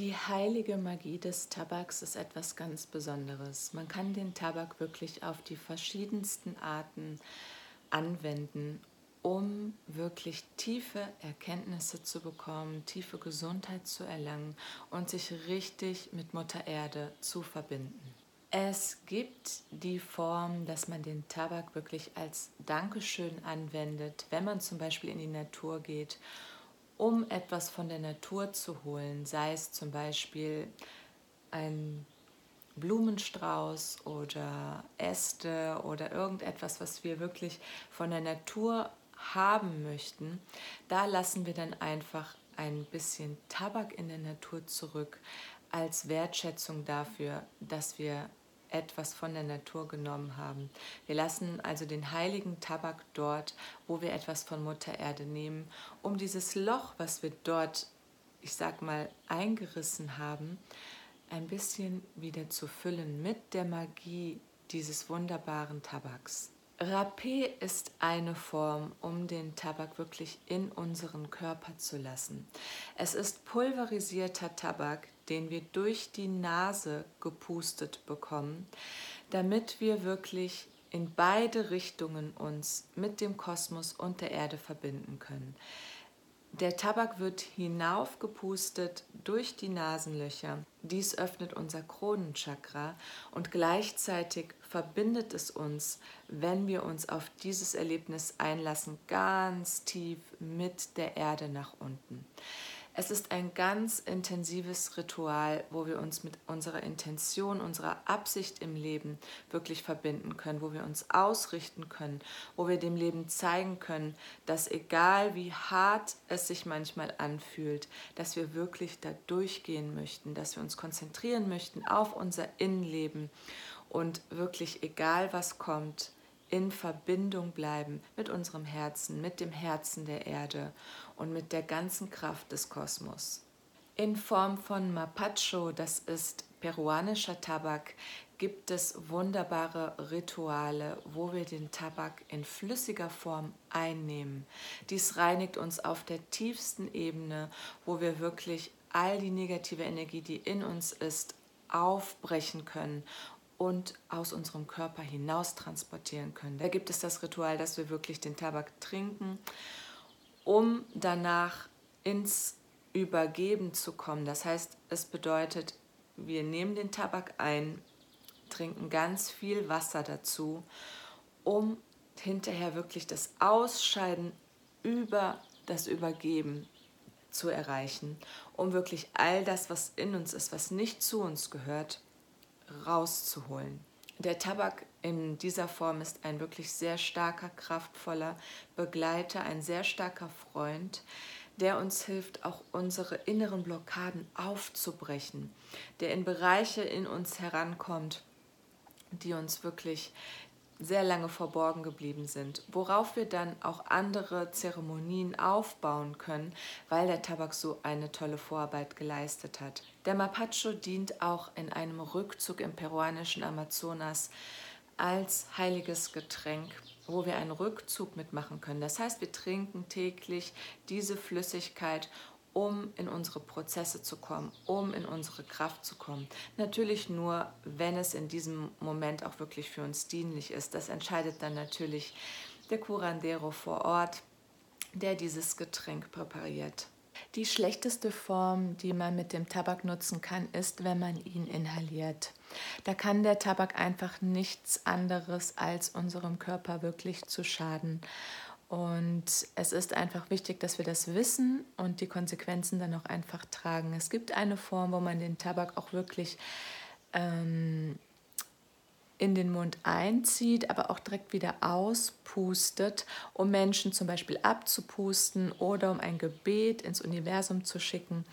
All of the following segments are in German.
Die heilige Magie des Tabaks ist etwas ganz Besonderes. Man kann den Tabak wirklich auf die verschiedensten Arten anwenden, um wirklich tiefe Erkenntnisse zu bekommen, tiefe Gesundheit zu erlangen und sich richtig mit Mutter Erde zu verbinden. Es gibt die Form, dass man den Tabak wirklich als Dankeschön anwendet, wenn man zum Beispiel in die Natur geht um etwas von der Natur zu holen, sei es zum Beispiel ein Blumenstrauß oder Äste oder irgendetwas, was wir wirklich von der Natur haben möchten, da lassen wir dann einfach ein bisschen Tabak in der Natur zurück als Wertschätzung dafür, dass wir etwas von der Natur genommen haben. Wir lassen also den heiligen Tabak dort, wo wir etwas von Mutter Erde nehmen, um dieses Loch, was wir dort, ich sag mal, eingerissen haben, ein bisschen wieder zu füllen mit der Magie dieses wunderbaren Tabaks. Rapé ist eine Form, um den Tabak wirklich in unseren Körper zu lassen. Es ist pulverisierter Tabak, den wir durch die Nase gepustet bekommen, damit wir wirklich in beide Richtungen uns mit dem Kosmos und der Erde verbinden können. Der Tabak wird hinaufgepustet durch die Nasenlöcher. Dies öffnet unser Kronenchakra und gleichzeitig verbindet es uns, wenn wir uns auf dieses Erlebnis einlassen, ganz tief mit der Erde nach unten. Es ist ein ganz intensives Ritual, wo wir uns mit unserer Intention, unserer Absicht im Leben wirklich verbinden können, wo wir uns ausrichten können, wo wir dem Leben zeigen können, dass egal wie hart es sich manchmal anfühlt, dass wir wirklich da durchgehen möchten, dass wir uns konzentrieren möchten auf unser Innenleben. Und wirklich egal was kommt, in Verbindung bleiben mit unserem Herzen, mit dem Herzen der Erde und mit der ganzen Kraft des Kosmos. In Form von Mapacho, das ist peruanischer Tabak, gibt es wunderbare Rituale, wo wir den Tabak in flüssiger Form einnehmen. Dies reinigt uns auf der tiefsten Ebene, wo wir wirklich all die negative Energie, die in uns ist, aufbrechen können und aus unserem Körper hinaus transportieren können. Da gibt es das Ritual, dass wir wirklich den Tabak trinken, um danach ins Übergeben zu kommen. Das heißt, es bedeutet, wir nehmen den Tabak ein, trinken ganz viel Wasser dazu, um hinterher wirklich das Ausscheiden über das Übergeben zu erreichen, um wirklich all das, was in uns ist, was nicht zu uns gehört, rauszuholen. Der Tabak in dieser Form ist ein wirklich sehr starker, kraftvoller Begleiter, ein sehr starker Freund, der uns hilft, auch unsere inneren Blockaden aufzubrechen, der in Bereiche in uns herankommt, die uns wirklich sehr lange verborgen geblieben sind, worauf wir dann auch andere Zeremonien aufbauen können, weil der Tabak so eine tolle Vorarbeit geleistet hat. Der Mapacho dient auch in einem Rückzug im peruanischen Amazonas als heiliges Getränk, wo wir einen Rückzug mitmachen können. Das heißt, wir trinken täglich diese Flüssigkeit um in unsere Prozesse zu kommen, um in unsere Kraft zu kommen. Natürlich nur, wenn es in diesem Moment auch wirklich für uns dienlich ist. Das entscheidet dann natürlich der Curandero vor Ort, der dieses Getränk präpariert. Die schlechteste Form, die man mit dem Tabak nutzen kann, ist, wenn man ihn inhaliert. Da kann der Tabak einfach nichts anderes als unserem Körper wirklich zu schaden. Und es ist einfach wichtig, dass wir das wissen und die Konsequenzen dann auch einfach tragen. Es gibt eine Form, wo man den Tabak auch wirklich ähm, in den Mund einzieht, aber auch direkt wieder auspustet, um Menschen zum Beispiel abzupusten oder um ein Gebet ins Universum zu schicken.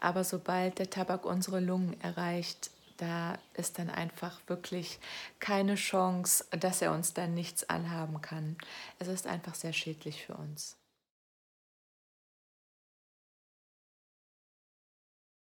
Aber sobald der Tabak unsere Lungen erreicht, da ist dann einfach wirklich keine Chance, dass er uns dann nichts anhaben kann. Es ist einfach sehr schädlich für uns.